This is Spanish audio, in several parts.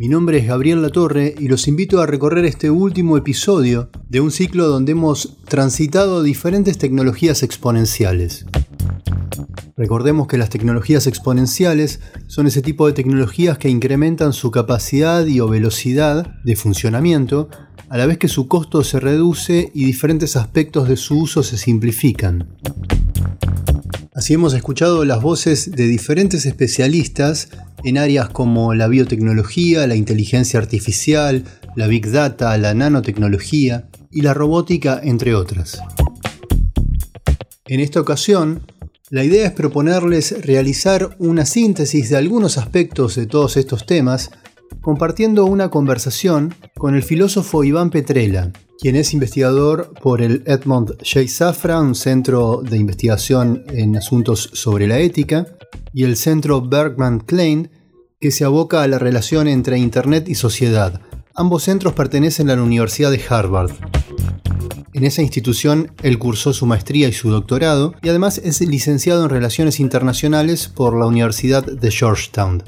mi nombre es Gabriel Latorre y los invito a recorrer este último episodio de un ciclo donde hemos transitado diferentes tecnologías exponenciales. Recordemos que las tecnologías exponenciales son ese tipo de tecnologías que incrementan su capacidad y o velocidad de funcionamiento a la vez que su costo se reduce y diferentes aspectos de su uso se simplifican. Así hemos escuchado las voces de diferentes especialistas en áreas como la biotecnología, la inteligencia artificial, la big data, la nanotecnología y la robótica, entre otras. En esta ocasión, la idea es proponerles realizar una síntesis de algunos aspectos de todos estos temas, compartiendo una conversación con el filósofo Iván Petrella, quien es investigador por el Edmond J. Safra, un centro de investigación en asuntos sobre la ética, y el centro Bergman Klein, que se aboca a la relación entre Internet y sociedad. Ambos centros pertenecen a la Universidad de Harvard. En esa institución él cursó su maestría y su doctorado y además es licenciado en Relaciones Internacionales por la Universidad de Georgetown.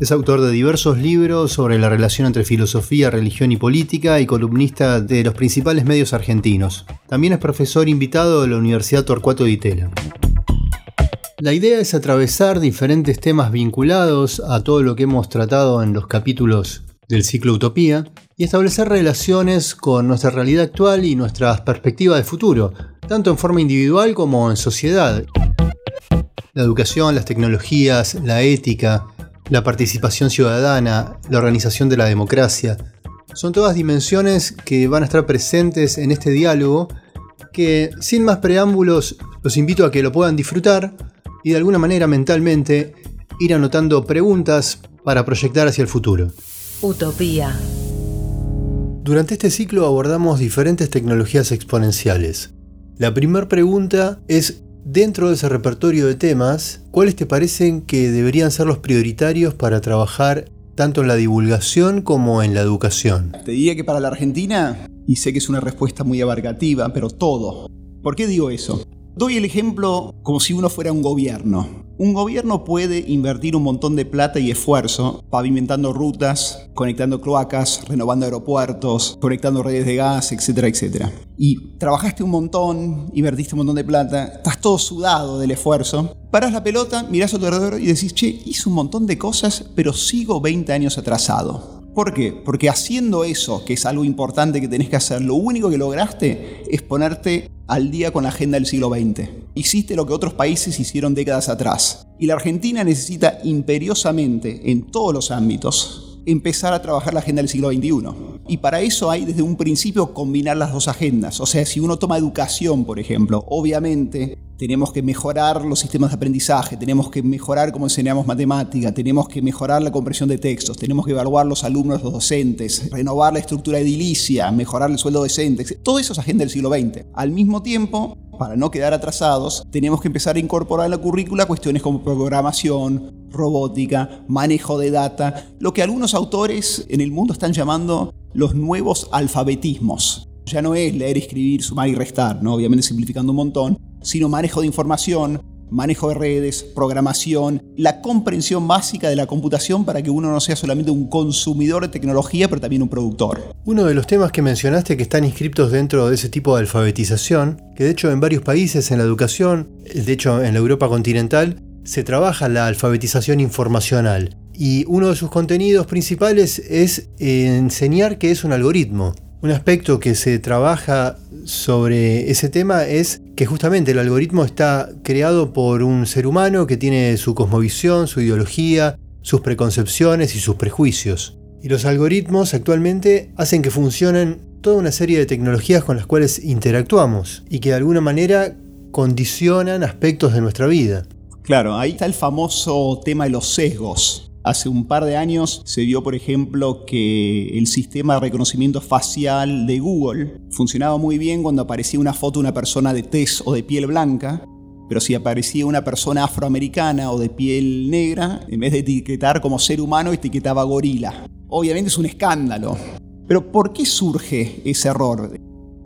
Es autor de diversos libros sobre la relación entre filosofía, religión y política y columnista de los principales medios argentinos. También es profesor invitado de la Universidad Torcuato Di Itela. La idea es atravesar diferentes temas vinculados a todo lo que hemos tratado en los capítulos del ciclo Utopía y establecer relaciones con nuestra realidad actual y nuestras perspectivas de futuro, tanto en forma individual como en sociedad. La educación, las tecnologías, la ética, la participación ciudadana, la organización de la democracia, son todas dimensiones que van a estar presentes en este diálogo que sin más preámbulos los invito a que lo puedan disfrutar y de alguna manera mentalmente ir anotando preguntas para proyectar hacia el futuro. Utopía. Durante este ciclo abordamos diferentes tecnologías exponenciales. La primera pregunta es, dentro de ese repertorio de temas, ¿cuáles te parecen que deberían ser los prioritarios para trabajar tanto en la divulgación como en la educación? Te diría que para la Argentina, y sé que es una respuesta muy abarcativa, pero todo. ¿Por qué digo eso? Doy el ejemplo como si uno fuera un gobierno. Un gobierno puede invertir un montón de plata y esfuerzo pavimentando rutas, conectando cloacas, renovando aeropuertos, conectando redes de gas, etcétera, etcétera. Y trabajaste un montón, invertiste un montón de plata, estás todo sudado del esfuerzo. Paras la pelota, mirás a tu alrededor y decís, che, hice un montón de cosas, pero sigo 20 años atrasado. ¿Por qué? Porque haciendo eso, que es algo importante que tenés que hacer, lo único que lograste es ponerte al día con la agenda del siglo XX. Hiciste lo que otros países hicieron décadas atrás. Y la Argentina necesita imperiosamente, en todos los ámbitos, empezar a trabajar la agenda del siglo XXI. Y para eso hay desde un principio combinar las dos agendas. O sea, si uno toma educación, por ejemplo, obviamente tenemos que mejorar los sistemas de aprendizaje, tenemos que mejorar cómo enseñamos matemática, tenemos que mejorar la comprensión de textos, tenemos que evaluar los alumnos, los docentes, renovar la estructura edilicia, mejorar el sueldo docente. Todo eso es agenda del siglo XX. Al mismo tiempo, para no quedar atrasados, tenemos que empezar a incorporar en la currícula cuestiones como programación, robótica, manejo de data, lo que algunos autores en el mundo están llamando los nuevos alfabetismos. Ya no es leer, escribir, sumar y restar, ¿no? obviamente simplificando un montón, sino manejo de información, manejo de redes, programación, la comprensión básica de la computación para que uno no sea solamente un consumidor de tecnología, pero también un productor. Uno de los temas que mencionaste que están inscritos dentro de ese tipo de alfabetización, que de hecho en varios países en la educación, de hecho en la Europa continental, se trabaja la alfabetización informacional. Y uno de sus contenidos principales es enseñar qué es un algoritmo. Un aspecto que se trabaja sobre ese tema es que justamente el algoritmo está creado por un ser humano que tiene su cosmovisión, su ideología, sus preconcepciones y sus prejuicios. Y los algoritmos actualmente hacen que funcionen toda una serie de tecnologías con las cuales interactuamos y que de alguna manera condicionan aspectos de nuestra vida. Claro, ahí está el famoso tema de los sesgos. Hace un par de años se vio, por ejemplo, que el sistema de reconocimiento facial de Google funcionaba muy bien cuando aparecía una foto de una persona de tez o de piel blanca, pero si aparecía una persona afroamericana o de piel negra, en vez de etiquetar como ser humano, etiquetaba gorila. Obviamente es un escándalo. Pero ¿por qué surge ese error?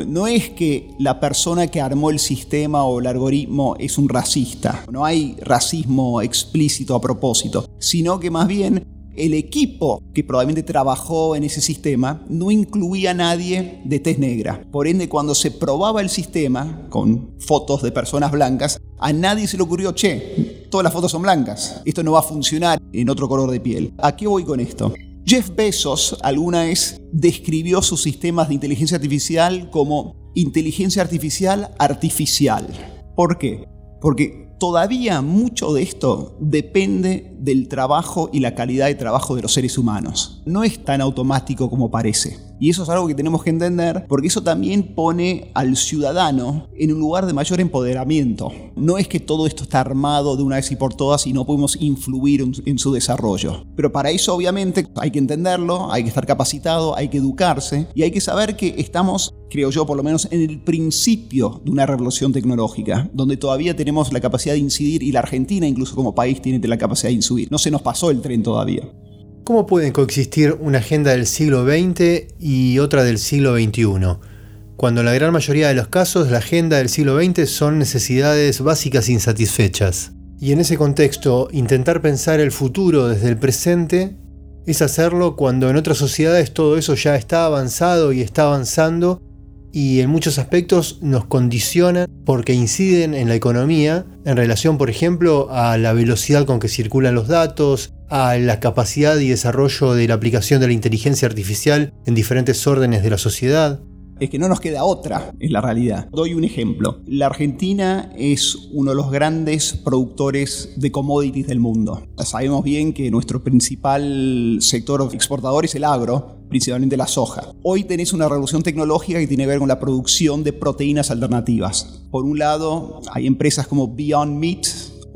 No es que la persona que armó el sistema o el algoritmo es un racista, no hay racismo explícito a propósito, sino que más bien el equipo que probablemente trabajó en ese sistema no incluía a nadie de tez negra. Por ende, cuando se probaba el sistema con fotos de personas blancas, a nadie se le ocurrió, che, todas las fotos son blancas, esto no va a funcionar en otro color de piel. ¿A qué voy con esto? Jeff Bezos alguna vez describió sus sistemas de inteligencia artificial como inteligencia artificial artificial. ¿Por qué? Porque todavía mucho de esto depende del trabajo y la calidad de trabajo de los seres humanos. No es tan automático como parece. Y eso es algo que tenemos que entender porque eso también pone al ciudadano en un lugar de mayor empoderamiento. No es que todo esto está armado de una vez y por todas y no podemos influir en su desarrollo. Pero para eso obviamente hay que entenderlo, hay que estar capacitado, hay que educarse y hay que saber que estamos, creo yo por lo menos, en el principio de una revolución tecnológica, donde todavía tenemos la capacidad de incidir y la Argentina incluso como país tiene la capacidad de incidir. No se nos pasó el tren todavía. ¿Cómo pueden coexistir una agenda del siglo XX y otra del siglo XXI? Cuando en la gran mayoría de los casos la agenda del siglo XX son necesidades básicas insatisfechas. Y en ese contexto, intentar pensar el futuro desde el presente es hacerlo cuando en otras sociedades todo eso ya está avanzado y está avanzando y en muchos aspectos nos condicionan porque inciden en la economía en relación, por ejemplo, a la velocidad con que circulan los datos, a la capacidad y desarrollo de la aplicación de la inteligencia artificial en diferentes órdenes de la sociedad. Es que no nos queda otra, es la realidad. Doy un ejemplo. La Argentina es uno de los grandes productores de commodities del mundo. Sabemos bien que nuestro principal sector exportador es el agro, principalmente la soja. Hoy tenés una revolución tecnológica que tiene que ver con la producción de proteínas alternativas. Por un lado, hay empresas como Beyond Meat,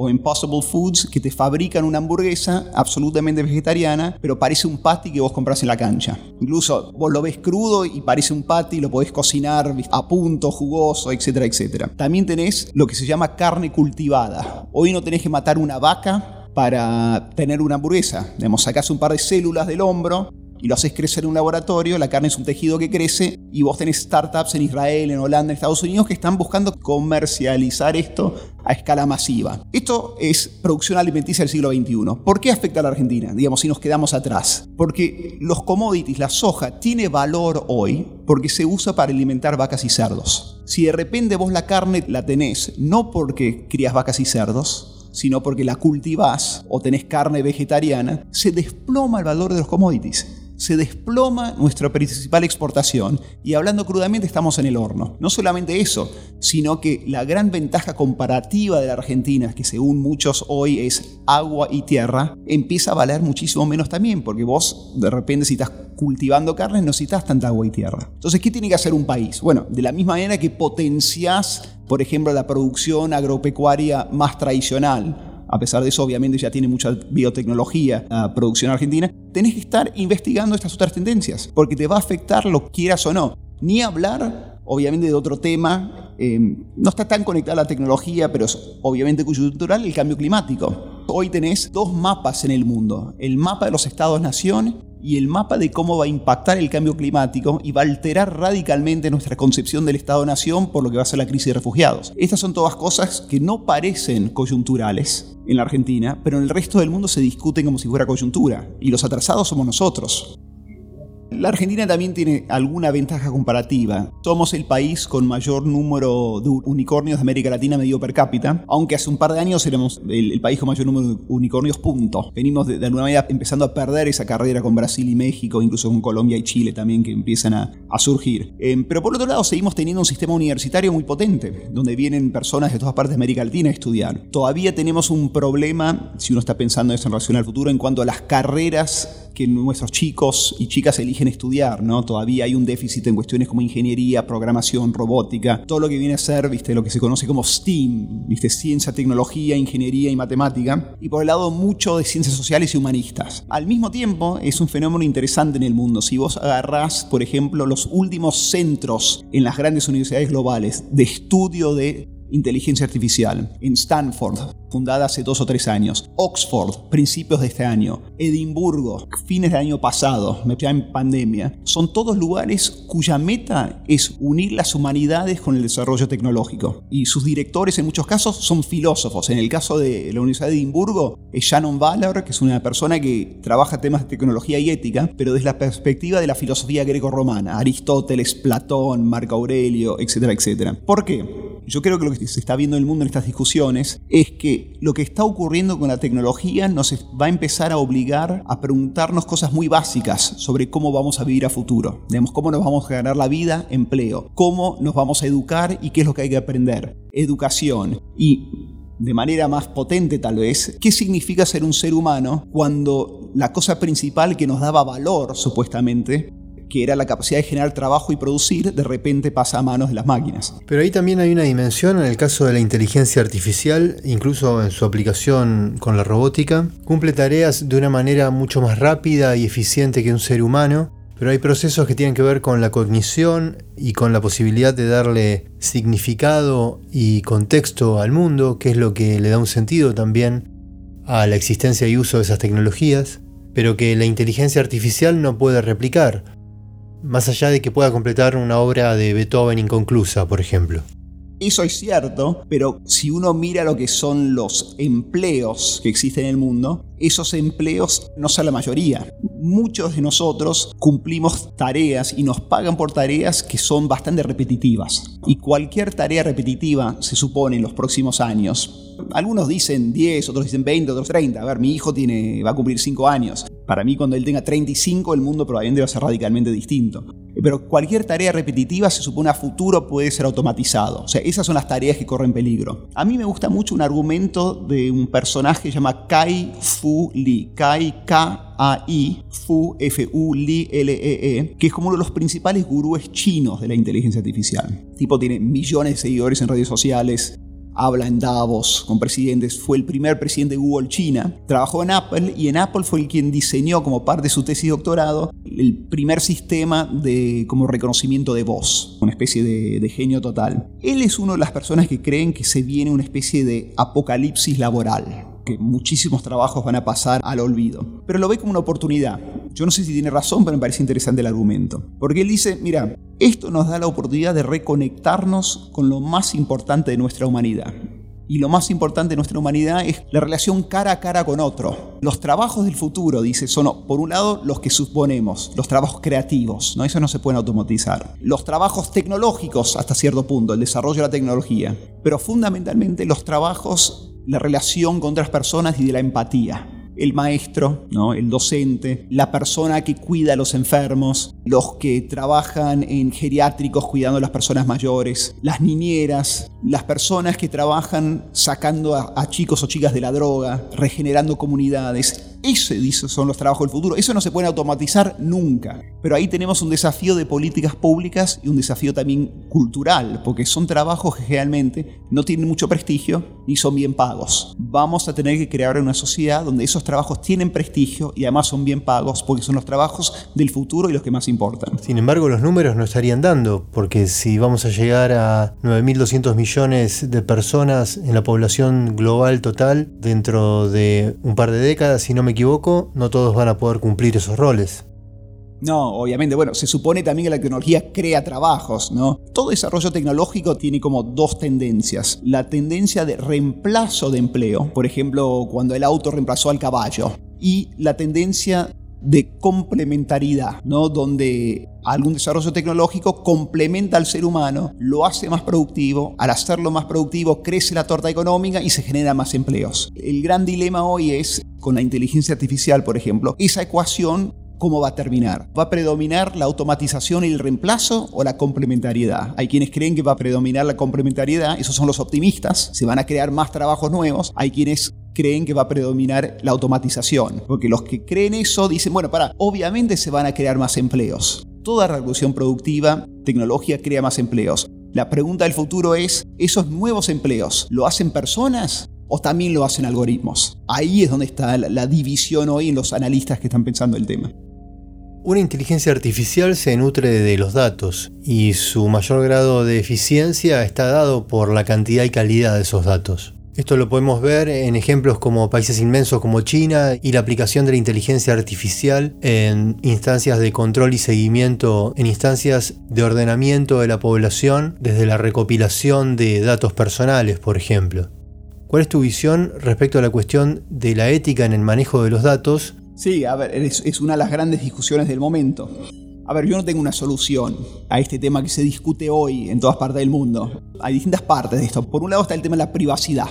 o Impossible Foods que te fabrican una hamburguesa absolutamente vegetariana, pero parece un patty que vos compras en la cancha. Incluso vos lo ves crudo y parece un patty, lo podés cocinar a punto, jugoso, etcétera, etcétera. También tenés lo que se llama carne cultivada. Hoy no tenés que matar una vaca para tener una hamburguesa. Digamos, sacás un par de células del hombro y lo haces crecer en un laboratorio, la carne es un tejido que crece y vos tenés startups en Israel, en Holanda, en Estados Unidos que están buscando comercializar esto a escala masiva. Esto es producción alimenticia del siglo XXI. ¿Por qué afecta a la Argentina? Digamos, si nos quedamos atrás. Porque los commodities, la soja, tiene valor hoy porque se usa para alimentar vacas y cerdos. Si de repente vos la carne la tenés, no porque crías vacas y cerdos, sino porque la cultivás o tenés carne vegetariana, se desploma el valor de los commodities se desploma nuestra principal exportación y hablando crudamente estamos en el horno. No solamente eso, sino que la gran ventaja comparativa de la Argentina, que según muchos hoy es agua y tierra, empieza a valer muchísimo menos también, porque vos de repente si estás cultivando carne no necesitas tanta agua y tierra. Entonces, ¿qué tiene que hacer un país? Bueno, de la misma manera que potenciás, por ejemplo, la producción agropecuaria más tradicional, a pesar de eso obviamente ya tiene mucha biotecnología la producción argentina, tenés que estar investigando estas otras tendencias, porque te va a afectar lo quieras o no. Ni hablar, obviamente, de otro tema, eh, no está tan conectada a la tecnología, pero es obviamente coyuntural, el cambio climático. Hoy tenés dos mapas en el mundo, el mapa de los estados-nación y el mapa de cómo va a impactar el cambio climático y va a alterar radicalmente nuestra concepción del Estado-Nación por lo que va a ser la crisis de refugiados. Estas son todas cosas que no parecen coyunturales en la Argentina, pero en el resto del mundo se discuten como si fuera coyuntura, y los atrasados somos nosotros. La Argentina también tiene alguna ventaja comparativa. Somos el país con mayor número de unicornios de América Latina medio per cápita, aunque hace un par de años éramos el, país con mayor número de unicornios, punto. Venimos de, alguna manera empezando a perder esa carrera con Brasil y México, incluso con Colombia y Chile también, que empiezan a, surgir. Em, pero por otro lado, seguimos teniendo un sistema universitario muy potente, donde vienen personas de todas partes de América Latina a estudiar. Todavía tenemos un problema, si uno está pensando eso en relación al futuro, en cuanto a las carreras que nuestros chicos y chicas eligen estudiar, ¿no? Todavía hay un déficit en cuestiones como ingeniería, programación, robótica, todo lo que viene a ser, ¿viste? Lo que se conoce como STEAM, ¿viste? Ciencia, tecnología, ingeniería y matemática. Y por el lado mucho de ciencias sociales y humanistas. Al mismo tiempo, es un fenómeno interesante en el mundo. Si vos agarrás, por ejemplo, los últimos centros en las grandes universidades globales de estudio de inteligencia artificial, en Stanford, fundada hace dos o tres años, Oxford, principios de este año, Edimburgo, fines del año pasado, ya en pandemia, son todos lugares cuya meta es unir las humanidades con el desarrollo tecnológico. Y sus directores en muchos casos son filósofos. En el caso de la Universidad de Edimburgo es Shannon Ballard, que es una persona que trabaja temas de tecnología y ética, pero desde la perspectiva de la filosofía greco-romana, Aristóteles, Platón, Marco Aurelio, etcétera, etcétera. ¿Por qué? Yo creo que lo que se está viendo en el mundo en estas discusiones es que lo que está ocurriendo con la tecnología nos va a empezar a obligar a preguntarnos cosas muy básicas sobre cómo vamos a vivir a futuro. Digamos, cómo nos vamos a ganar la vida, empleo, cómo nos vamos a educar y qué es lo que hay que aprender. Educación y de manera más potente tal vez, qué significa ser un ser humano cuando la cosa principal que nos daba valor, supuestamente, que era la capacidad de generar trabajo y producir, de repente pasa a manos de las máquinas. Pero ahí también hay una dimensión en el caso de la inteligencia artificial, incluso en su aplicación con la robótica, cumple tareas de una manera mucho más rápida y eficiente que un ser humano, pero hay procesos que tienen que ver con la cognición y con la posibilidad de darle significado y contexto al mundo, que es lo que le da un sentido también a la existencia y uso de esas tecnologías, pero que la inteligencia artificial no puede replicar más allá de que pueda completar una obra de Beethoven inconclusa, por ejemplo. Eso es cierto, pero si uno mira lo que son los empleos que existen en el mundo, esos empleos no son la mayoría. Muchos de nosotros cumplimos tareas y nos pagan por tareas que son bastante repetitivas. Y cualquier tarea repetitiva, se supone, en los próximos años, algunos dicen 10, otros dicen 20, otros 30. A ver, mi hijo tiene, va a cumplir 5 años. Para mí, cuando él tenga 35, el mundo probablemente va a ser radicalmente distinto. Pero cualquier tarea repetitiva se supone a futuro puede ser automatizado. O sea, esas son las tareas que corren peligro. A mí me gusta mucho un argumento de un personaje que se llama Kai Fu Lee. Kai K-A-I Fu F-U L-E-E, e, que es como uno de los principales gurúes chinos de la inteligencia artificial. Tipo tiene millones de seguidores en redes sociales, habla en Davos con presidentes, fue el primer presidente de Google China, trabajó en Apple y en Apple fue el quien diseñó como parte de su tesis de doctorado el primer sistema de como reconocimiento de voz, una especie de, de genio total. Él es una de las personas que creen que se viene una especie de apocalipsis laboral que muchísimos trabajos van a pasar al olvido. Pero lo ve como una oportunidad. Yo no sé si tiene razón, pero me parece interesante el argumento. Porque él dice, mira, esto nos da la oportunidad de reconectarnos con lo más importante de nuestra humanidad. Y lo más importante de nuestra humanidad es la relación cara a cara con otro. Los trabajos del futuro, dice, son por un lado los que suponemos, los trabajos creativos, ¿no? Eso no se pueden automatizar. Los trabajos tecnológicos hasta cierto punto, el desarrollo de la tecnología. Pero fundamentalmente los trabajos la relación con otras personas y de la empatía. El maestro, ¿no? el docente, la persona que cuida a los enfermos, los que trabajan en geriátricos cuidando a las personas mayores, las niñeras, las personas que trabajan sacando a, a chicos o chicas de la droga, regenerando comunidades. Ese, dice, son los trabajos del futuro. Eso no se puede automatizar nunca. Pero ahí tenemos un desafío de políticas públicas y un desafío también cultural, porque son trabajos que realmente no tienen mucho prestigio ni son bien pagos. Vamos a tener que crear una sociedad donde esos trabajos tienen prestigio y además son bien pagos porque son los trabajos del futuro y los que más importan. Sin embargo, los números no estarían dando, porque si vamos a llegar a 9.200 millones de personas en la población global total dentro de un par de décadas, si no me equivoco, no todos van a poder cumplir esos roles. No, obviamente, bueno, se supone también que la tecnología crea trabajos, ¿no? Todo desarrollo tecnológico tiene como dos tendencias. La tendencia de reemplazo de empleo, por ejemplo, cuando el auto reemplazó al caballo, y la tendencia de complementariedad, ¿no? Donde algún desarrollo tecnológico complementa al ser humano, lo hace más productivo, al hacerlo más productivo crece la torta económica y se generan más empleos. El gran dilema hoy es, con la inteligencia artificial, por ejemplo, esa ecuación ¿cómo va a terminar? ¿Va a predominar la automatización y el reemplazo o la complementariedad? Hay quienes creen que va a predominar la complementariedad, esos son los optimistas, se van a crear más trabajos nuevos. Hay quienes creen que va a predominar la automatización, porque los que creen eso dicen, bueno, para, obviamente se van a crear más empleos. Toda revolución productiva, tecnología crea más empleos. La pregunta del futuro es, ¿esos nuevos empleos lo hacen personas o también lo hacen algoritmos? Ahí es donde está la, división hoy en los analistas que están pensando el tema. Una inteligencia artificial se nutre de los datos y su mayor grado de eficiencia está dado por la cantidad y calidad de esos datos. Esto lo podemos ver en ejemplos como países inmensos como China y la aplicación de la inteligencia artificial en instancias de control y seguimiento, en instancias de ordenamiento de la población, desde la recopilación de datos personales, por ejemplo. ¿Cuál es tu visión respecto a la cuestión de la ética en el manejo de los datos? Sí, a ver, es, una de las grandes discusiones del momento. A ver, yo no tengo una solución a este tema que se discute hoy en todas partes del mundo. Hay distintas partes de esto. Por un lado está el tema de la privacidad.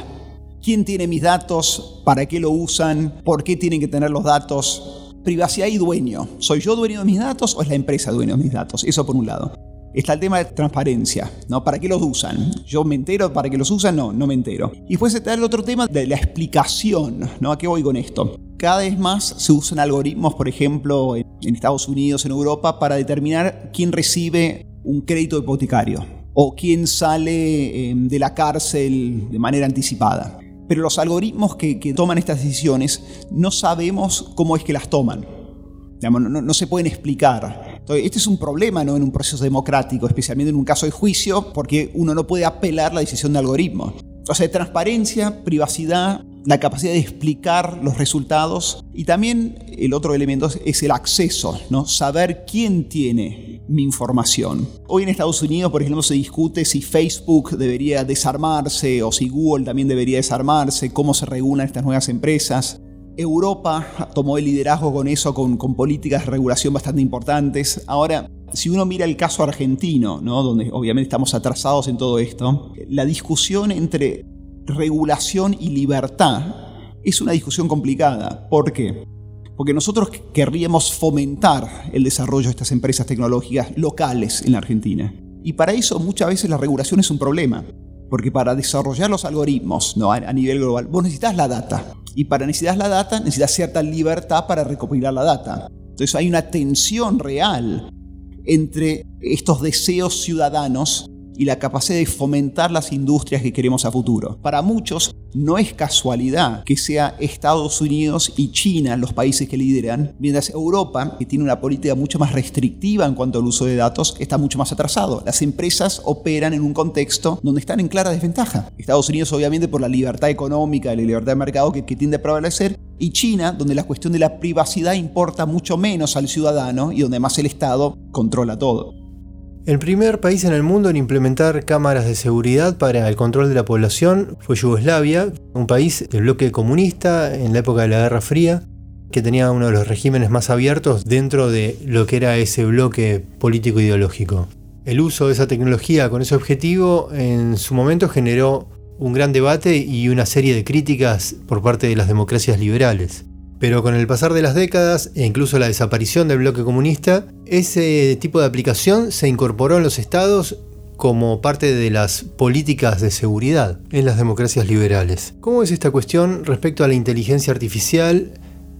¿Quién tiene mis datos? ¿Para qué lo usan? ¿Por qué tienen que tener los datos? Privacidad y dueño. ¿Soy yo dueño de mis datos o es la empresa dueño de mis datos? Eso por un lado. Está el tema de transparencia, ¿no? ¿Para qué los usan? ¿Yo me entero para qué los usan? No, no me entero. Y después está el otro tema de la explicación, ¿no? ¿A qué voy con esto? Cada vez más se usan algoritmos, por ejemplo, en Estados Unidos, en Europa, para determinar quién recibe un crédito hipotecario o quién sale em, de la cárcel de manera anticipada pero los algoritmos que, toman estas decisiones no sabemos cómo es que las toman. no, se pueden explicar. este es un problema ¿no? en un proceso democrático, especialmente en un caso de juicio, porque uno no puede apelar la decisión de algoritmo. O transparencia, privacidad, la capacidad de explicar los resultados y también el otro elemento es el acceso, ¿no? saber quién tiene mi información. Hoy en Estados Unidos, por ejemplo, se discute si Facebook debería desarmarse o si Google también debería desarmarse, cómo se regulan estas nuevas empresas. Europa tomó el liderazgo con eso, con, políticas de regulación bastante importantes. Ahora, si uno mira el caso argentino, ¿no? donde obviamente estamos atrasados en todo esto, la discusión entre regulación y libertad es una discusión complicada. ¿Por qué? Porque nosotros querríamos fomentar el desarrollo de estas empresas tecnológicas locales en la Argentina. Y para eso muchas veces la regulación es un problema. Porque para desarrollar los algoritmos ¿no? a, nivel global, vos necesitas la data. Y para necesitar la data, necesitas cierta libertad para recopilar la data. Entonces hay una tensión real entre estos deseos ciudadanos y la capacidad de fomentar las industrias que queremos a futuro. Para muchos, no es casualidad que sea Estados Unidos y China los países que lideran, mientras Europa, que tiene una política mucho más restrictiva en cuanto al uso de datos, está mucho más atrasado. Las empresas operan en un contexto donde están en clara desventaja. Estados Unidos, obviamente, por la libertad económica y la libertad de mercado que, que tiende a prevalecer, y China, donde la cuestión de la privacidad importa mucho menos al ciudadano y donde más el Estado controla todo. El primer país en el mundo en implementar cámaras de seguridad para el control de la población fue Yugoslavia, un país del bloque comunista en la época de la Guerra Fría, que tenía uno de los regímenes más abiertos dentro de lo que era ese bloque político ideológico. El uso de esa tecnología con ese objetivo en su momento generó un gran debate y una serie de críticas por parte de las democracias liberales. Pero con el pasar de las décadas e incluso la desaparición del bloque comunista, ese tipo de aplicación se incorporó en los estados como parte de las políticas de seguridad en las democracias liberales. ¿Cómo es esta cuestión respecto a la inteligencia artificial?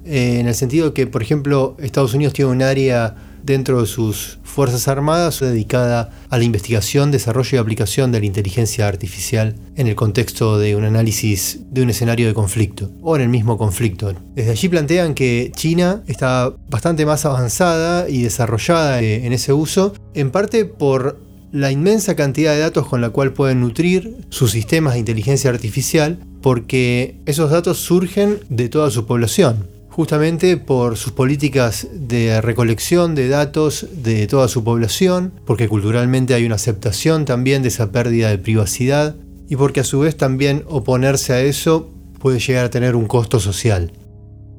Eh, en el sentido que, por ejemplo, Estados Unidos tiene un área dentro de sus Fuerzas Armadas dedicada a la investigación, desarrollo y aplicación de la inteligencia artificial en el contexto de un análisis de un escenario de conflicto o en el mismo conflicto. Desde allí plantean que China está bastante más avanzada y desarrollada eh, en ese uso, en parte por la inmensa cantidad de datos con la cual pueden nutrir sus sistemas de inteligencia artificial, porque esos datos surgen de toda su población justamente por sus políticas de recolección de datos de toda su población, porque culturalmente hay una aceptación también de esa pérdida de privacidad y porque a su vez también oponerse a eso puede llegar a tener un costo social.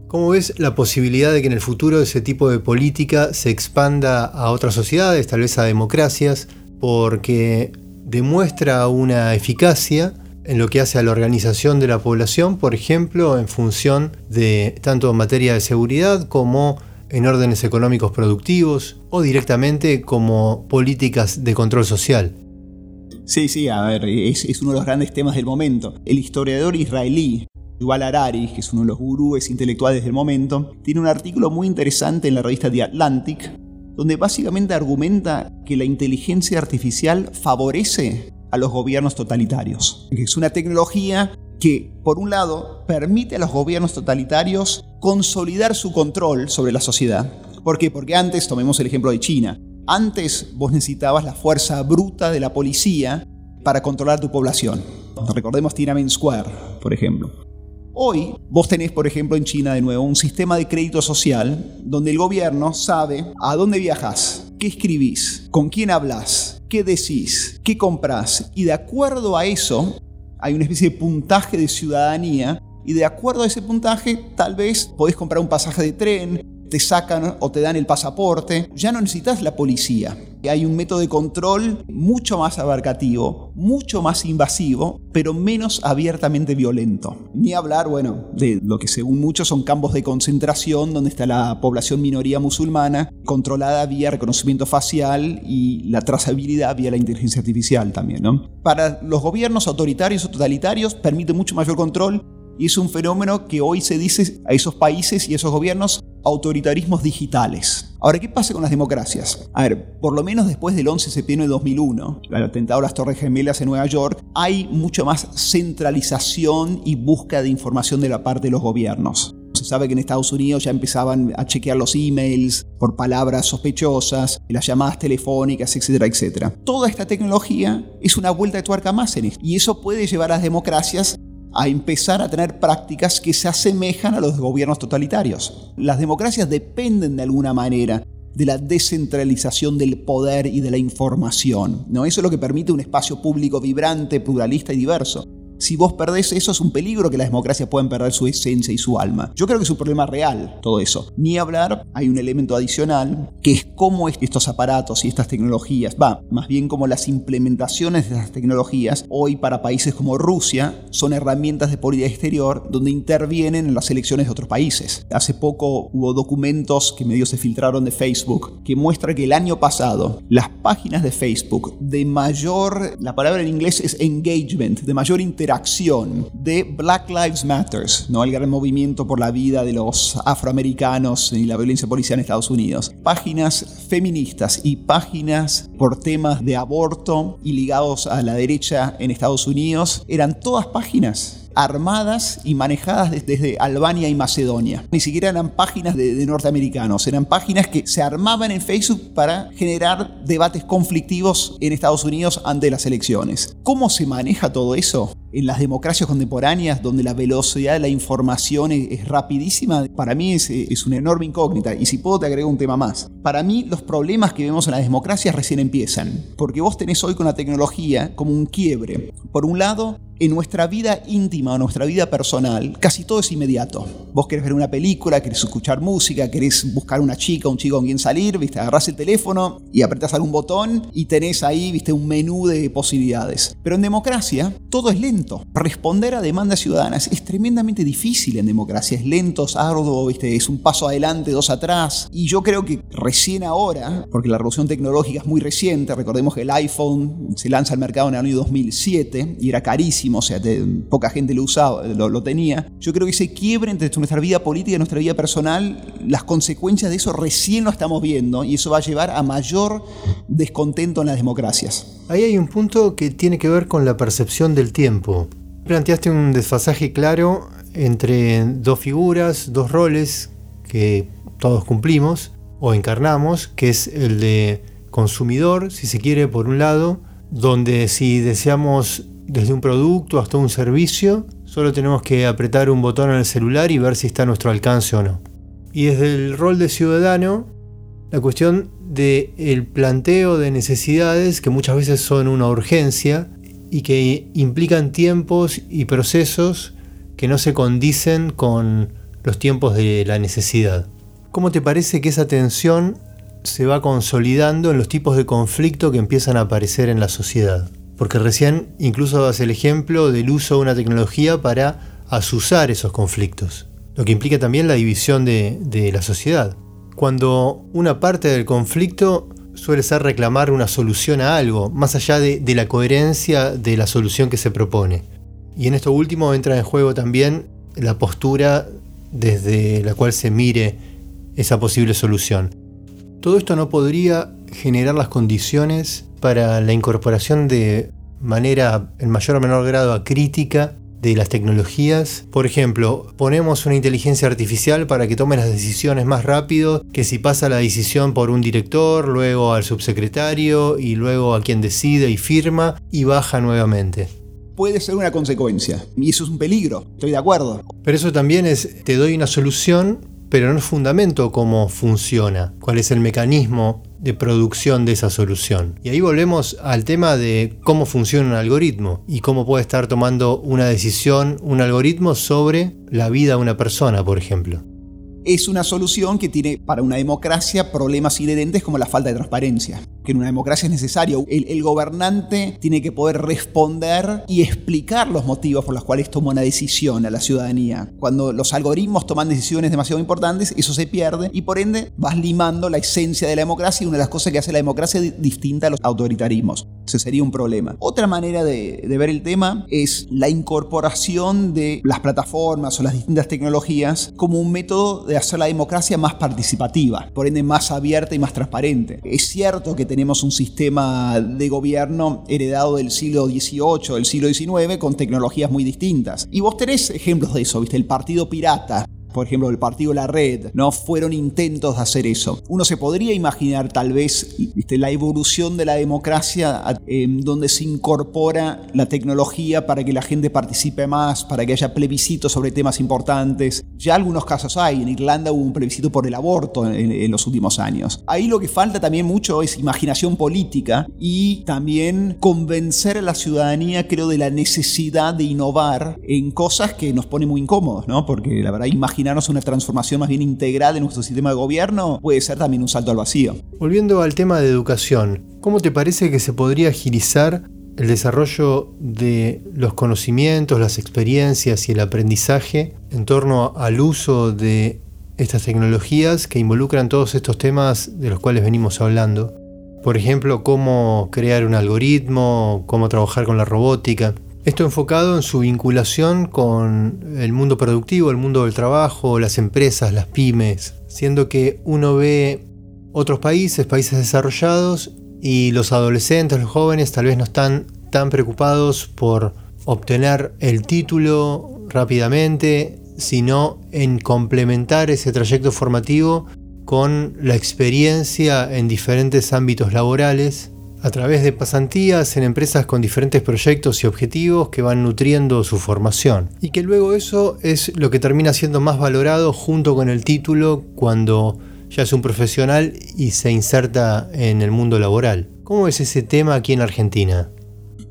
¿Cómo ves la posibilidad de que en el futuro ese tipo de política se expanda a otras sociedades, tal vez a democracias, porque demuestra una eficacia en lo que hace a la organización de la población, por ejemplo, en función de tanto en materia de seguridad como en órdenes económicos productivos o directamente como políticas de control social. Sí, sí, a ver, es, uno de los grandes temas del momento. El historiador israelí Yuval Harari, que es uno de los gurúes intelectuales del momento, tiene un artículo muy interesante en la revista The Atlantic, donde básicamente argumenta que la inteligencia artificial favorece a los gobiernos totalitarios. Es una tecnología que, por un lado, permite a los gobiernos totalitarios consolidar su control sobre la sociedad. ¿Por qué? Porque antes, tomemos el ejemplo de China, antes vos necesitabas la fuerza bruta de la policía para controlar tu población. Recordemos Tiananmen Square, por ejemplo. Hoy vos tenés, por ejemplo, en China de nuevo un sistema de crédito social donde el gobierno sabe a dónde viajas, qué escribís, con quién hablas, qué decís, qué compras. Y de acuerdo a eso, hay una especie de puntaje de ciudadanía. Y de acuerdo a ese puntaje, tal vez podés comprar un pasaje de tren, te sacan o te dan el pasaporte, ya no necesitas la policía. Hay un método de control mucho más abarcativo, mucho más invasivo, pero menos abiertamente violento. Ni hablar, bueno, de lo que según muchos son campos de concentración donde está la población minoría musulmana, controlada vía reconocimiento facial y la trazabilidad vía la inteligencia artificial también, ¿no? Para los gobiernos autoritarios o totalitarios permite mucho mayor control y es un fenómeno que hoy se dice a esos países y a esos gobiernos autoritarismos digitales. Ahora, ¿qué pasa con las democracias? A ver, por lo menos después del 11 de septiembre de 2001, el atentado a las Torres Gemelas en Nueva York, hay mucho más centralización y búsqueda de información de la parte de los gobiernos. Se sabe que en Estados Unidos ya empezaban a chequear los emails por palabras sospechosas, las llamadas telefónicas, etcétera, etcétera. Toda esta tecnología es una vuelta de tuerca más en. Y eso puede llevar a las democracias a empezar a tener prácticas que se asemejan a los gobiernos totalitarios. Las democracias dependen de alguna manera de la descentralización del poder y de la información. ¿no? Eso es lo que permite un espacio público vibrante, pluralista y diverso. Si vos perdés eso es un peligro que las democracias pueden perder su esencia y su alma. Yo creo que es un problema real todo eso. Ni hablar, hay un elemento adicional, que es cómo estos aparatos y estas tecnologías, va, más bien como las implementaciones de estas tecnologías, hoy para países como Rusia, son herramientas de política exterior donde intervienen en las elecciones de otros países. Hace poco hubo documentos que medio se filtraron de Facebook que muestra que el año pasado las páginas de Facebook de mayor, la palabra en inglés es engagement, de mayor interacción, acción de Black Lives Matters, ¿no? el gran movimiento por la vida de los afroamericanos y la violencia policial en Estados Unidos. Páginas feministas y páginas por temas de aborto y ligados a la derecha en Estados Unidos eran todas páginas armadas y manejadas desde Albania y Macedonia. Ni siquiera eran páginas de, norteamericanos, eran páginas que se armaban en Facebook para generar debates conflictivos en Estados Unidos ante las elecciones. ¿Cómo se maneja todo eso? En las democracias contemporáneas, donde la velocidad de la información es, rapidísima, para mí es, es, una enorme incógnita. Y si puedo, te agrego un tema más. Para mí, los problemas que vemos en las democracias recién empiezan. Porque vos tenés hoy con la tecnología como un quiebre. Por un lado, en nuestra vida íntima o nuestra vida personal, casi todo es inmediato. Vos querés ver una película, querés escuchar música, querés buscar una chica, un chico con quien salir, ¿viste? agarrás el teléfono y apretás algún botón y tenés ahí ¿viste? un menú de posibilidades. Pero en democracia todo es lento. Responder a demandas ciudadanas es tremendamente difícil en democracia. Es lento, es arduo, ¿viste? es un paso adelante, dos atrás. Y yo creo que recién ahora, porque la revolución tecnológica es muy reciente, recordemos que el iPhone se lanza al mercado en el año 2007 y era carísimo o sea, poca gente lo usaba, lo, tenía. Yo creo que ese quiebre entre nuestra vida política y nuestra vida personal, las consecuencias de eso recién lo estamos viendo y eso va a llevar a mayor descontento en las democracias. Ahí hay un punto que tiene que ver con la percepción del tiempo. Planteaste un desfasaje claro entre dos figuras, dos roles que todos cumplimos o encarnamos, que es el de consumidor, si se quiere, por un lado, donde si deseamos desde un producto hasta un servicio, solo tenemos que apretar un botón en el celular y ver si está a nuestro alcance o no. Y desde el rol de ciudadano, la cuestión del el planteo de necesidades que muchas veces son una urgencia y que implican tiempos y procesos que no se condicen con los tiempos de la necesidad. ¿Cómo te parece que esa tensión se va consolidando en los tipos de conflicto que empiezan a aparecer en la sociedad? Porque recién incluso das el ejemplo del uso de una tecnología para asusar esos conflictos, lo que implica también la división de, la sociedad. cuando una parte del conflicto suele ser reclamar una solución a algo, más allá de, de, la coherencia de la solución que se propone. Y en esto último entra en juego también la postura desde la cual se mire esa posible solución. Todo esto no podría generar las condiciones para la incorporación de manera en mayor o menor grado a crítica de las tecnologías. Por ejemplo, ponemos una inteligencia artificial para que tome las decisiones más rápido que si pasa la decisión por un director, luego al subsecretario y luego a quien decide y firma y baja nuevamente. Puede ser una consecuencia y eso es un peligro, estoy de acuerdo. Pero eso también es, te doy una solución, pero no fundamento cómo funciona, cuál es el mecanismo de producción de esa solución. Y ahí volvemos al tema de cómo funciona un algoritmo y cómo puede estar tomando una decisión un algoritmo sobre la vida de una persona, por ejemplo es una solución que tiene para una democracia problemas inherentes como la falta de transparencia. Que en una democracia es necesario. El, gobernante tiene que poder responder y explicar los motivos por los cuales toma una decisión a la ciudadanía. Cuando los algoritmos toman decisiones demasiado importantes, eso se pierde y por ende vas limando la esencia de la democracia y una de las cosas que hace la democracia distinta a los autoritarismos. Ese sería un problema. Otra manera de, de ver el tema es la incorporación de las plataformas o las distintas tecnologías como un método de hacer la democracia más participativa, por ende más abierta y más transparente. Es cierto que tenemos un sistema de gobierno heredado del siglo XVIII, del siglo XIX, con tecnologías muy distintas. Y vos tenés ejemplos de eso, ¿viste? El Partido Pirata, por ejemplo, el partido La Red, no fueron intentos de hacer eso. Uno se podría imaginar tal vez la evolución de la democracia en donde se incorpora la tecnología para que la gente participe más, para que haya plebiscitos sobre temas importantes. Ya algunos casos hay, en Irlanda hubo un plebiscito por el aborto en, los últimos años. Ahí lo que falta también mucho es imaginación política y también convencer a la ciudadanía, creo, de la necesidad de innovar en cosas que nos pone muy incómodos, ¿no? Porque la verdad, imaginar una transformación más bien integral de nuestro sistema de gobierno puede ser también un salto al vacío. Volviendo al tema de educación, ¿cómo te parece que se podría agilizar el desarrollo de los conocimientos, las experiencias y el aprendizaje en torno al uso de estas tecnologías que involucran todos estos temas de los cuales venimos hablando? Por ejemplo, cómo crear un algoritmo, cómo trabajar con la robótica. Esto enfocado en su vinculación con el mundo productivo, el mundo del trabajo, las empresas, las pymes, siendo que uno ve otros países, países desarrollados, y los adolescentes, los jóvenes tal vez no están tan preocupados por obtener el título rápidamente, sino en complementar ese trayecto formativo con la experiencia en diferentes ámbitos laborales a través de pasantías en empresas con diferentes proyectos y objetivos que van nutriendo su formación. Y que luego eso es lo que termina siendo más valorado junto con el título cuando ya es un profesional y se inserta en el mundo laboral. ¿Cómo es ese tema aquí en Argentina?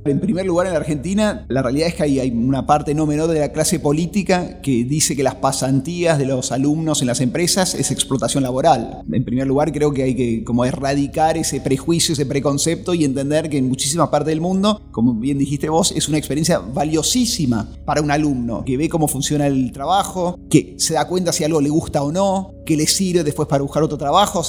En primer lugar, en la Argentina, la realidad es que hay, una parte no menor de la clase política que dice que las pasantías de los alumnos en las empresas es explotación laboral. En primer lugar, creo que hay que como erradicar ese prejuicio, ese preconcepto y entender que en muchísimas partes del mundo, como bien dijiste vos, es una experiencia valiosísima para un alumno que ve cómo funciona el trabajo, que se da cuenta si algo le gusta o no, que le sirve después para buscar otro trabajo.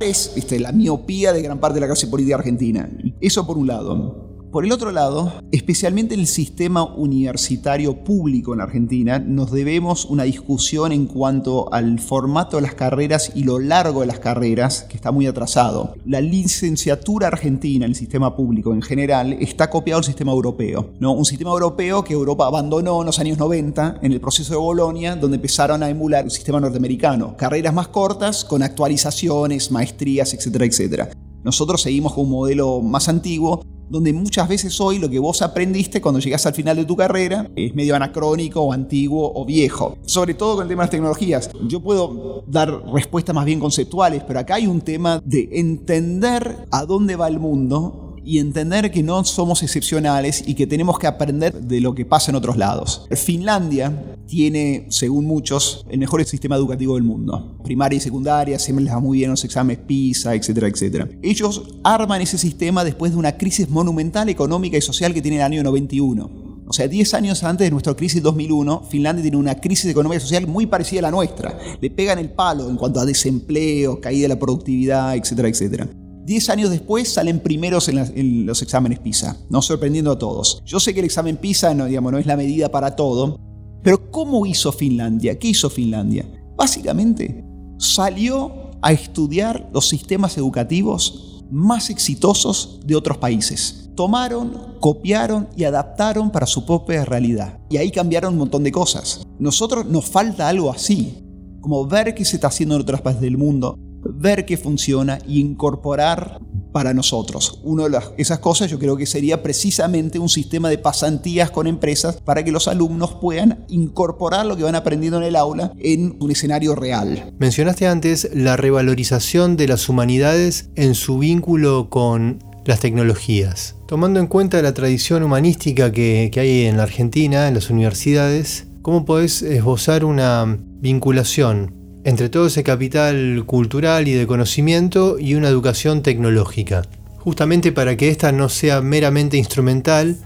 es la miopía de gran parte de la clase política argentina. Eso por un lado. Por el otro lado, especialmente en el sistema universitario público en Argentina, nos debemos una discusión en cuanto al formato de las carreras y lo largo de las carreras, que está muy atrasado. La licenciatura argentina, en el sistema público en general, está copiado al sistema europeo. ¿no? Un sistema europeo que Europa abandonó en los años 90 en el proceso de Bolonia, donde empezaron a emular el sistema norteamericano. Carreras más cortas, con actualizaciones, maestrías, etcétera, etcétera. Nosotros seguimos con un modelo más antiguo, donde muchas veces hoy lo que vos aprendiste cuando llegas al final de tu carrera es medio anacrónico o antiguo o viejo. Sobre todo con el tema de las tecnologías. Yo puedo dar respuestas más bien conceptuales, pero acá hay un tema de entender a dónde va el mundo y entender que no somos excepcionales y que tenemos que aprender de lo que pasa en otros lados. Finlandia tiene, según muchos, el mejor sistema educativo del mundo. Primaria y secundaria, siempre les va muy bien los exámenes PISA, etcétera, etcétera. Ellos arman ese sistema después de una crisis monumental económica y social que tiene el año 91 O sea, 10 años antes de nuestra crisis 2001, Finlandia tiene una crisis económica y social muy parecida a la nuestra. Le pegan el palo en cuanto a desempleo, caída de la productividad, etcétera, etcétera. Diez años después salen primeros en, los exámenes PISA, no sorprendiendo a todos. Yo sé que el examen PISA no, digamos, no es la medida para todo, pero ¿cómo hizo Finlandia? ¿Qué hizo Finlandia? Básicamente, salió a estudiar los sistemas educativos más exitosos de otros países. Tomaron, copiaron y adaptaron para su propia realidad. Y ahí cambiaron un montón de cosas. Nosotros nos falta algo así, como ver qué se está haciendo en otras partes del mundo, ver qué funciona y incorporar para nosotros. Una de esas cosas yo creo que sería precisamente un sistema de pasantías con empresas para que los alumnos puedan incorporar lo que van aprendiendo en el aula en un escenario real. Mencionaste antes la revalorización de las humanidades en su vínculo con las tecnologías. Tomando en cuenta la tradición humanística que, que hay en la Argentina, en las universidades, ¿cómo podés esbozar una vinculación entre todo ese capital cultural y de conocimiento y una educación tecnológica, justamente para que ésta no sea meramente instrumental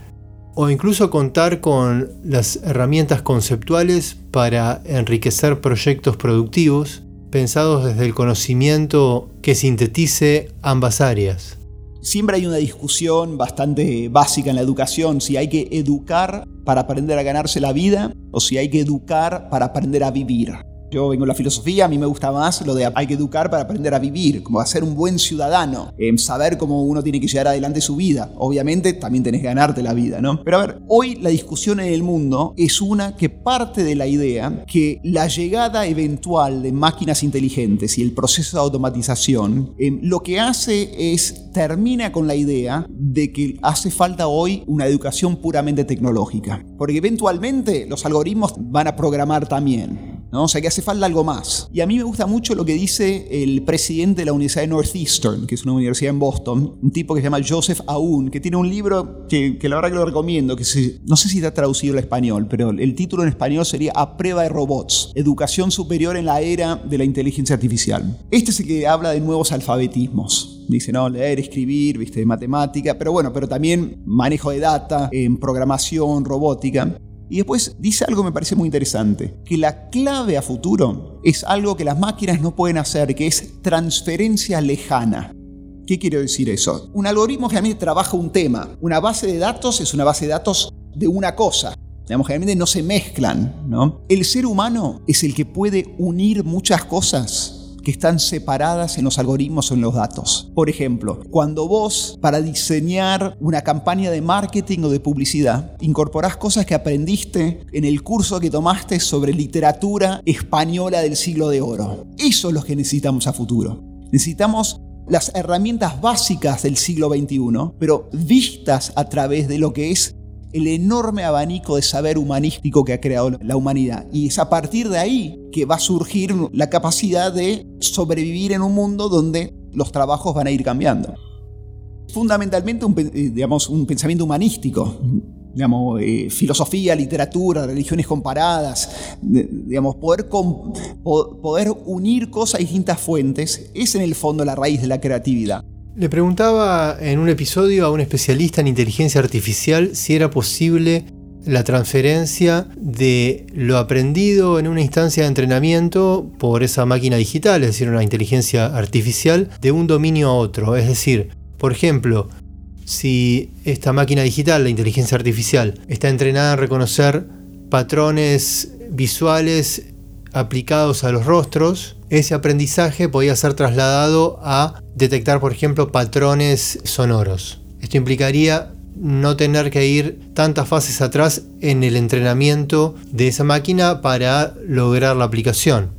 o incluso contar con las herramientas conceptuales para enriquecer proyectos productivos pensados desde el conocimiento que sintetice ambas áreas. Siempre hay una discusión bastante básica en la educación, si hay que educar para aprender a ganarse la vida o si hay que educar para aprender a vivir. Yo vengo de la filosofía, a mí me gusta más lo de hay que educar para aprender a vivir, como a ser un buen ciudadano, en saber cómo uno tiene que llevar adelante su vida. Obviamente también tenés que ganarte la vida, ¿no? Pero a ver, hoy la discusión en el mundo es una que parte de la idea que la llegada eventual de máquinas inteligentes y el proceso de automatización em, lo que hace es termina con la idea de que hace falta hoy una educación puramente tecnológica. Porque eventualmente los algoritmos van a programar también. ¿No? O sea que hace falta algo más. Y a mí me gusta mucho lo que dice el presidente de la Universidad de Northeastern, que es una universidad en Boston, un tipo que se llama Joseph Aoun, que tiene un libro que, la verdad que lo recomiendo, que no sé si está traducido al español, pero el título en español sería A prueba de robots, educación superior en la era de la inteligencia artificial. Este es el que habla de nuevos alfabetismos dice, no, leer, escribir, viste, matemática, pero bueno, pero también manejo de data, en programación, robótica. Y después dice algo que me parece muy interesante, que la clave a futuro es algo que las máquinas no pueden hacer, que es transferencia lejana. ¿Qué quiero decir eso? Un algoritmo generalmente trabaja un tema. Una base de datos es una base de datos de una cosa. Digamos, generalmente no se mezclan, ¿no? El ser humano es el que puede unir muchas cosas que están separadas en los algoritmos o en los datos. Por ejemplo, cuando vos para diseñar una campaña de marketing o de publicidad incorporás cosas que aprendiste en el curso que tomaste sobre literatura española del siglo de oro. Eso es lo que necesitamos a futuro. Necesitamos las herramientas básicas del siglo XXI, pero vistas a través de lo que es el enorme abanico de saber humanístico que ha creado la humanidad. Y es a partir de ahí que va a surgir la capacidad de sobrevivir en un mundo donde los trabajos van a ir cambiando. Fundamentalmente un, eh, digamos, un pensamiento humanístico, digamos, eh, filosofía, literatura, religiones comparadas, digamos, poder, poder unir cosas a distintas fuentes, es en el fondo la raíz de la creatividad. Le preguntaba en un episodio a un especialista en inteligencia artificial si era posible la transferencia de lo aprendido en una instancia de entrenamiento por esa máquina digital, es decir, una inteligencia artificial, de un dominio a otro. Es decir, por ejemplo, si esta máquina digital, la inteligencia artificial, está entrenada a reconocer patrones visuales aplicados a los rostros, ese aprendizaje podía ser trasladado a detectar, por ejemplo, patrones sonoros. Esto implicaría no tener que ir tantas fases atrás en el entrenamiento de esa máquina para lograr la aplicación.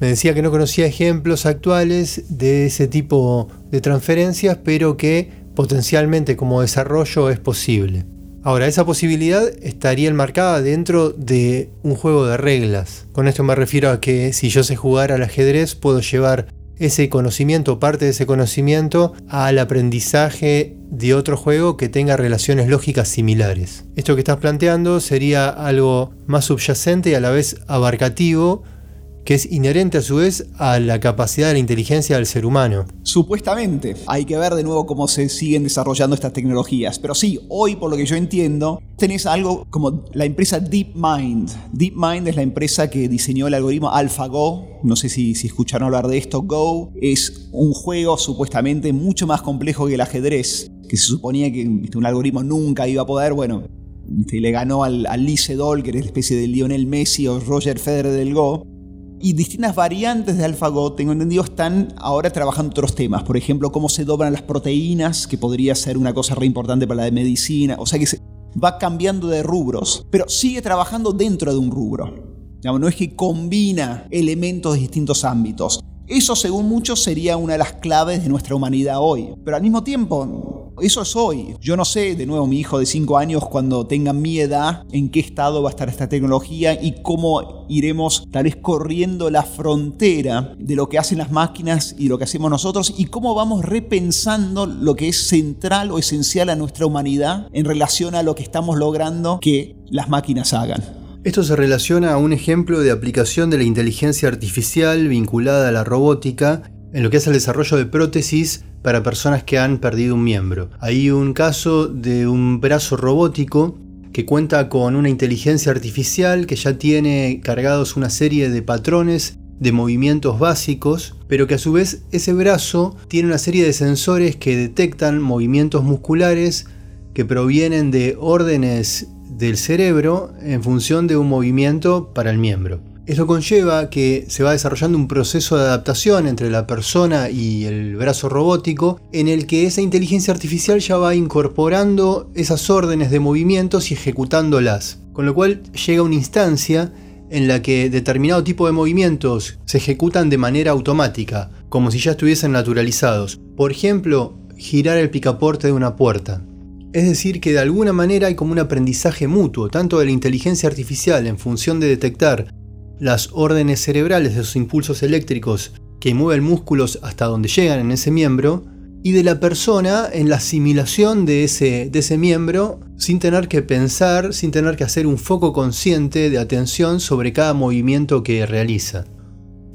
Me decía que no conocía ejemplos actuales de ese tipo de transferencias, pero que potencialmente como desarrollo es posible. Ahora, esa posibilidad estaría enmarcada dentro de un juego de reglas. Con esto me refiero a que si yo sé jugar al ajedrez, puedo llevar ese conocimiento, parte de ese conocimiento, al aprendizaje de otro juego que tenga relaciones lógicas similares. Esto que estás planteando sería algo más subyacente y a la vez abarcativo que es inherente a su vez a la capacidad de la inteligencia del ser humano. Supuestamente. Hay que ver de nuevo cómo se siguen desarrollando estas tecnologías. Pero sí, hoy por lo que yo entiendo, tenés algo como la empresa DeepMind. DeepMind es la empresa que diseñó el algoritmo AlphaGo. No sé si, si escucharon hablar de esto. Go es un juego supuestamente mucho más complejo que el ajedrez, que se suponía que un algoritmo nunca iba a poder. Bueno, le ganó al, al que era la especie de Lionel Messi o Roger Federer del Go. Y distintas variantes de AlphaGo, tengo entendido, están ahora trabajando otros temas. Por ejemplo, cómo se doblan las proteínas, que podría ser una cosa re importante para la medicina. O sea que se va cambiando de rubros, pero sigue trabajando dentro de un rubro. No es que combina elementos de distintos ámbitos. Eso, según muchos, sería una de las claves de nuestra humanidad hoy. Pero al mismo tiempo, eso es hoy. Yo no sé, de nuevo, mi hijo de 5 años, cuando tenga mi edad, en qué estado va a estar esta tecnología y cómo iremos tal vez corriendo la frontera de lo que hacen las máquinas y lo que hacemos nosotros y cómo vamos repensando lo que es central o esencial a nuestra humanidad en relación a lo que estamos logrando que las máquinas hagan. Esto se relaciona a un ejemplo de aplicación de la inteligencia artificial vinculada a la robótica en lo que es el desarrollo de prótesis para personas que han perdido un miembro. Hay un caso de un brazo robótico que cuenta con una inteligencia artificial que ya tiene cargados una serie de patrones de movimientos básicos, pero que a su vez ese brazo tiene una serie de sensores que detectan movimientos musculares que provienen de órdenes del cerebro en función de un movimiento para el miembro. Eso conlleva que se va desarrollando un proceso de adaptación entre la persona y el brazo robótico en el que esa inteligencia artificial ya va incorporando esas órdenes de movimientos y ejecutándolas. Con lo cual llega una instancia en la que determinado tipo de movimientos se ejecutan de manera automática, como si ya estuviesen naturalizados. Por ejemplo, girar el picaporte de una puerta. Es decir, que de alguna manera hay como un aprendizaje mutuo, tanto de la inteligencia artificial en función de detectar las órdenes cerebrales de esos impulsos eléctricos que mueven músculos hasta donde llegan en ese miembro, y de la persona en la asimilación de ese, de ese miembro sin tener que pensar, sin tener que hacer un foco consciente de atención sobre cada movimiento que realiza.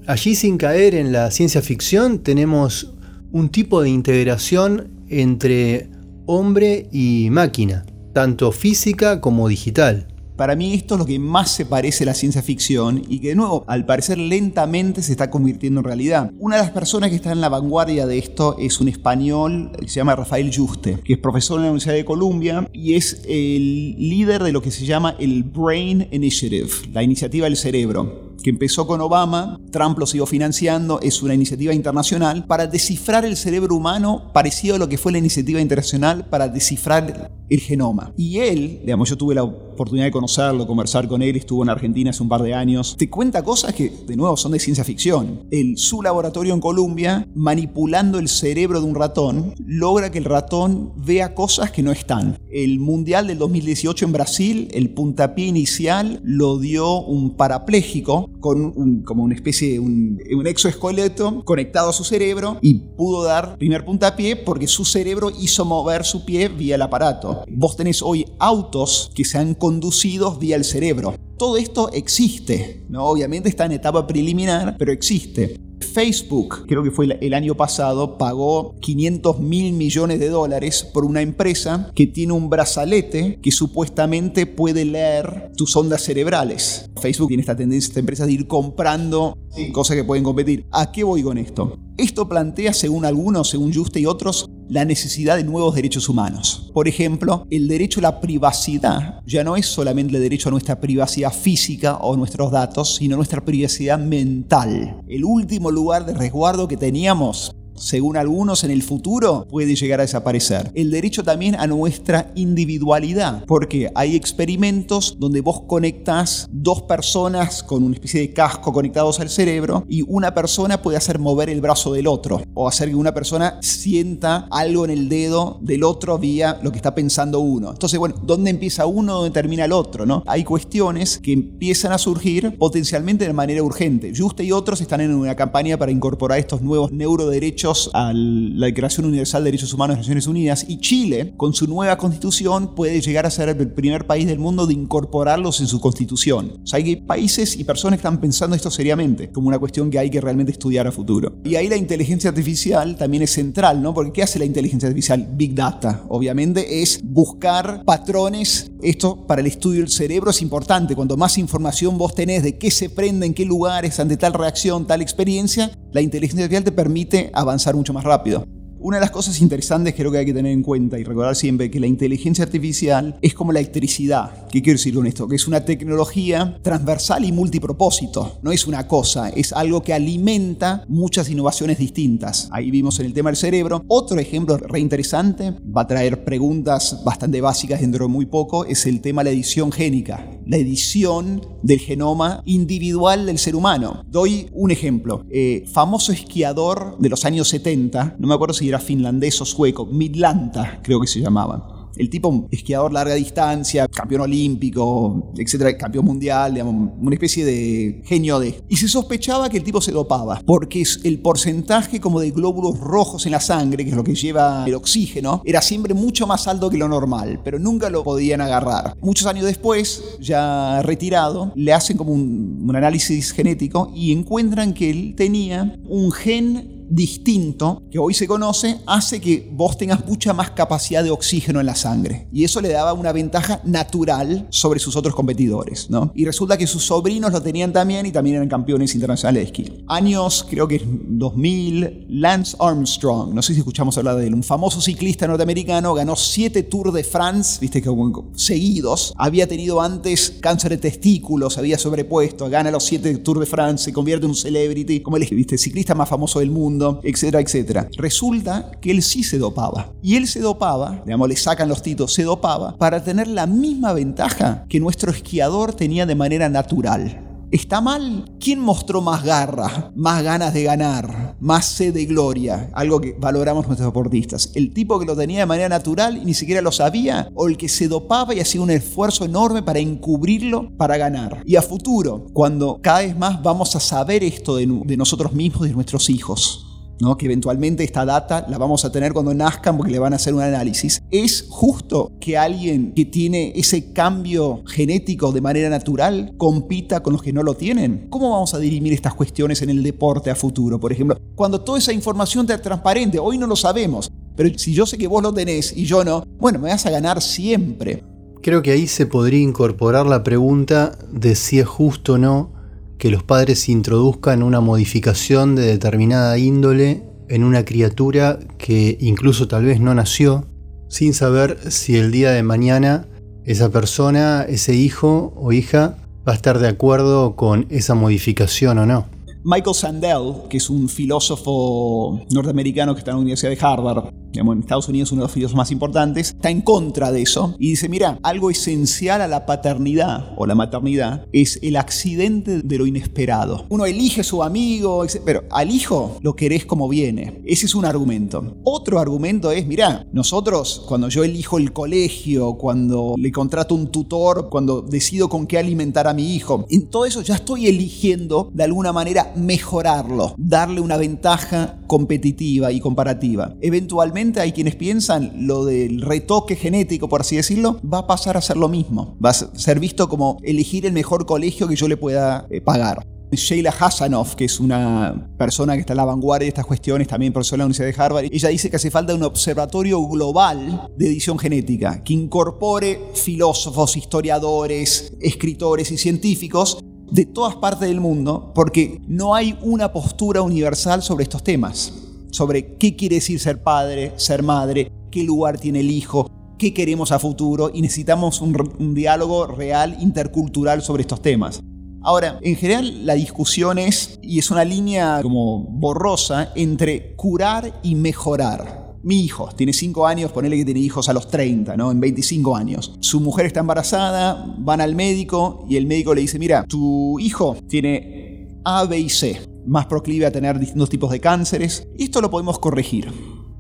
Allí sin caer en la ciencia ficción tenemos un tipo de integración entre hombre y máquina, tanto física como digital. Para mí esto es lo que más se parece a la ciencia ficción y que de nuevo, al parecer lentamente se está convirtiendo en realidad. Una de las personas que está en la vanguardia de esto es un español que se llama Rafael Juste, que es profesor en la Universidad de Columbia y es el líder de lo que se llama el Brain Initiative, la iniciativa del cerebro que empezó con Obama, Trump lo siguió financiando, es una iniciativa internacional para descifrar el cerebro humano parecido a lo que fue la iniciativa internacional para descifrar el genoma. Y él, digamos, yo tuve la oportunidad de conocerlo, conversar con él, estuvo en Argentina hace un par de años, te cuenta cosas que, de nuevo, son de ciencia ficción. El, su laboratorio en Colombia, manipulando el cerebro de un ratón, logra que el ratón vea cosas que no están. El Mundial del 2018 en Brasil, el puntapié inicial lo dio un parapléjico con como una especie de un, exoesqueleto conectado a su cerebro y pudo dar primer puntapié porque su cerebro hizo mover su pie vía el aparato. Vos tenés hoy autos que se han conducido vía el cerebro. Todo esto existe, ¿no? Obviamente está en etapa preliminar, pero existe. Facebook, creo que fue el año pasado, pagó 500 mil millones de dólares por una empresa que tiene un brazalete que supuestamente puede leer tus ondas cerebrales. Facebook tiene esta tendencia, esta empresa, de ir comprando cosas que pueden competir. ¿A qué voy con esto? Esto plantea, según algunos, según Juste y otros, la necesidad de nuevos derechos humanos. Por ejemplo, el derecho a la privacidad ya no es solamente el derecho a nuestra privacidad física o nuestros datos, sino nuestra privacidad mental. El último lugar de resguardo que teníamos según algunos en el futuro, puede llegar a desaparecer. El derecho también a nuestra individualidad, porque hay experimentos donde vos conectas dos personas con una especie de casco conectados al cerebro y una persona puede hacer mover el brazo del otro o hacer que una persona sienta algo en el dedo del otro vía lo que está pensando uno. Entonces, bueno, ¿dónde empieza uno? ¿Dónde termina el otro? ¿no? Hay cuestiones que empiezan a surgir potencialmente de manera urgente. Juste y otros están en una campaña para incorporar estos nuevos neuroderechos a la Declaración Universal de Derechos Humanos de Naciones Unidas y Chile, con su nueva constitución, puede llegar a ser el primer país del mundo de incorporarlos en su constitución. O sea, hay países y personas que están pensando esto seriamente, como una cuestión que hay que realmente estudiar a futuro. Y ahí la inteligencia artificial también es central, ¿no? Porque ¿qué hace la inteligencia artificial? Big Data, obviamente, es buscar patrones. Esto para el estudio del cerebro es importante. Cuanto más información vos tenés de qué se prende, en qué lugares, ante tal reacción, tal experiencia, la inteligencia artificial te permite avanzar mucho más rápido. Una de las cosas interesantes creo que hay que tener en cuenta y recordar siempre que la inteligencia artificial es como la electricidad. ¿Qué quiero decir con esto? Que es una tecnología transversal y multipropósito. No es una cosa, es algo que alimenta muchas innovaciones distintas. Ahí vimos en el tema del cerebro. Otro ejemplo reinteresante, va a traer preguntas bastante básicas dentro de muy poco, es el tema de la edición génica. La edición del genoma individual del ser humano. Doy un ejemplo. Eh, famoso esquiador de los años 70, no me acuerdo si era finlandés o sueco, Midlanta creo que se llamaba. El tipo esquiador larga distancia, campeón olímpico, etcétera, campeón mundial, digamos, una especie de genio de. Y se sospechaba que el tipo se dopaba, porque el porcentaje como de glóbulos rojos en la sangre, que es lo que lleva el oxígeno, era siempre mucho más alto que lo normal, pero nunca lo podían agarrar. Muchos años después, ya retirado, le hacen como un análisis genético y encuentran que él tenía un gen distinto que hoy se conoce hace que vos tengas mucha más capacidad de oxígeno en la sangre. Y eso le daba una ventaja natural sobre sus otros competidores. ¿no? Y resulta que sus sobrinos lo tenían también y también eran campeones internacionales de esquí. Años, creo que es 2000, Lance Armstrong, no sé si escuchamos hablar de él, un famoso ciclista norteamericano, ganó siete Tours de France, viste que seguidos. Había tenido antes cáncer de testículos, había sobrepuesto, gana los siete Tours de France, se convierte en un celebrity, como el ciclista más famoso del mundo etcétera, etcétera. Resulta que él sí se dopaba. Y él se dopaba, digamos, le sacan los títulos, se dopaba para tener la misma ventaja que nuestro esquiador tenía de manera natural. ¿Está mal? ¿Quién mostró más garra, más ganas de ganar, más sed de gloria? Algo que valoramos nuestros deportistas. ¿El tipo que lo tenía de manera natural y ni siquiera lo sabía? ¿O el que se dopaba y hacía un esfuerzo enorme para encubrirlo para ganar? Y a futuro, cuando cada vez más vamos a saber esto de, nosotros mismos y de nuestros hijos, que eventualmente esta data la vamos a tener cuando nazcan porque le van a hacer un análisis. ¿Es justo que alguien que tiene ese cambio genético de manera natural compita con los que no lo tienen? ¿Cómo vamos a dirimir estas cuestiones en el deporte a futuro, por ejemplo? Cuando toda esa información es transparente, hoy no lo sabemos, pero si yo sé que vos lo tenés y yo no, bueno, me vas a ganar siempre. Creo que ahí se podría incorporar la pregunta de si es justo o no que los padres introduzcan una modificación de determinada índole en una criatura que incluso tal vez no nació, sin saber si el día de mañana esa persona, ese hijo o hija, va a estar de acuerdo con esa modificación o no. Michael Sandel, que es un filósofo norteamericano que está en la Universidad de Harvard, en Estados Unidos uno de los filósofos más importantes, está en contra de eso y dice, mira, algo esencial a la paternidad o la maternidad es el accidente de lo inesperado. Uno elige su amigo, pero al hijo lo querés como viene. Ese es un argumento. Otro argumento es, mira, nosotros cuando yo elijo el colegio, cuando le contrato un tutor, cuando decido con qué alimentar a mi hijo, en todo eso ya estoy eligiendo de alguna manera mejorarlo, darle una ventaja competitiva y comparativa. Eventualmente hay quienes piensan lo del retoque genético, por así decirlo, va a pasar a ser lo mismo. Va a ser visto como elegir el mejor colegio que yo le pueda eh, pagar. Sheila Hasanoff, que es una persona que está en la vanguardia de estas cuestiones, también profesora de la Universidad de Harvard, ella dice que hace falta un observatorio global de edición genética que incorpore filósofos, historiadores, escritores y científicos de todas partes del mundo, porque no hay una postura universal sobre estos temas sobre qué quiere decir ser padre, ser madre, qué lugar tiene el hijo, qué queremos a futuro y necesitamos un, diálogo real intercultural sobre estos temas. Ahora, en general la discusión es, y es una línea como borrosa, entre curar y mejorar. Mi hijo tiene 5 años, ponele que tiene hijos a los 30, ¿no? En 25 años. Su mujer está embarazada, van al médico y el médico le dice, mira, tu hijo tiene A, B y C más proclive a tener distintos tipos de cánceres. Esto lo podemos corregir.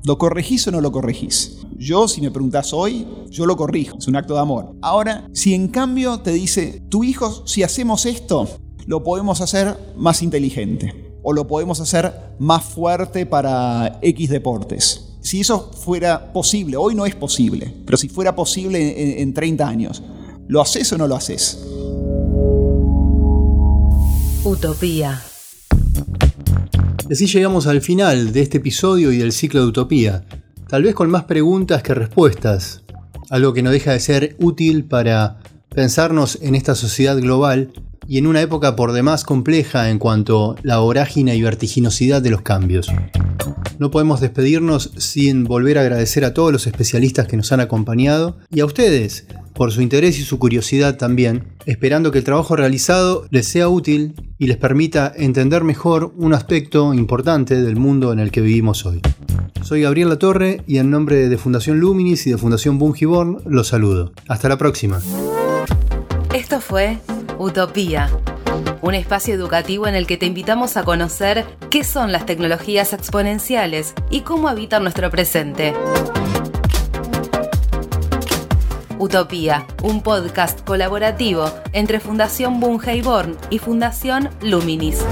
¿Lo corregís o no lo corregís? Yo, si me preguntas hoy, yo lo corrijo. Es un acto de amor. Ahora, si en cambio te dice, tu hijo, si hacemos esto, lo podemos hacer más inteligente. o lo podemos hacer más fuerte para X deportes. Si eso fuera posible, hoy no es posible, pero si fuera posible en, en 30 años, ¿lo haces o no lo haces? Utopía. Así llegamos al final de este episodio y del ciclo de Utopía, tal vez con más preguntas que respuestas, algo que no deja de ser útil para pensarnos en esta sociedad global y en una época por demás compleja en cuanto a la vorágine y vertiginosidad de los cambios. No podemos despedirnos sin volver a agradecer a todos los especialistas que nos han acompañado y a ustedes por su interés y su curiosidad también, esperando que el trabajo realizado les sea útil y les permita entender mejor un aspecto importante del mundo en el que vivimos hoy. Soy Gabriel Latorre y en nombre de Fundación Luminis y de Fundación Bungiborn los saludo. Hasta la próxima. Esto fue Utopía, un espacio educativo en el que te invitamos a conocer qué son las tecnologías exponenciales y cómo habitan nuestro presente. Utopía, un podcast colaborativo entre Fundación Born y Fundación Luminis.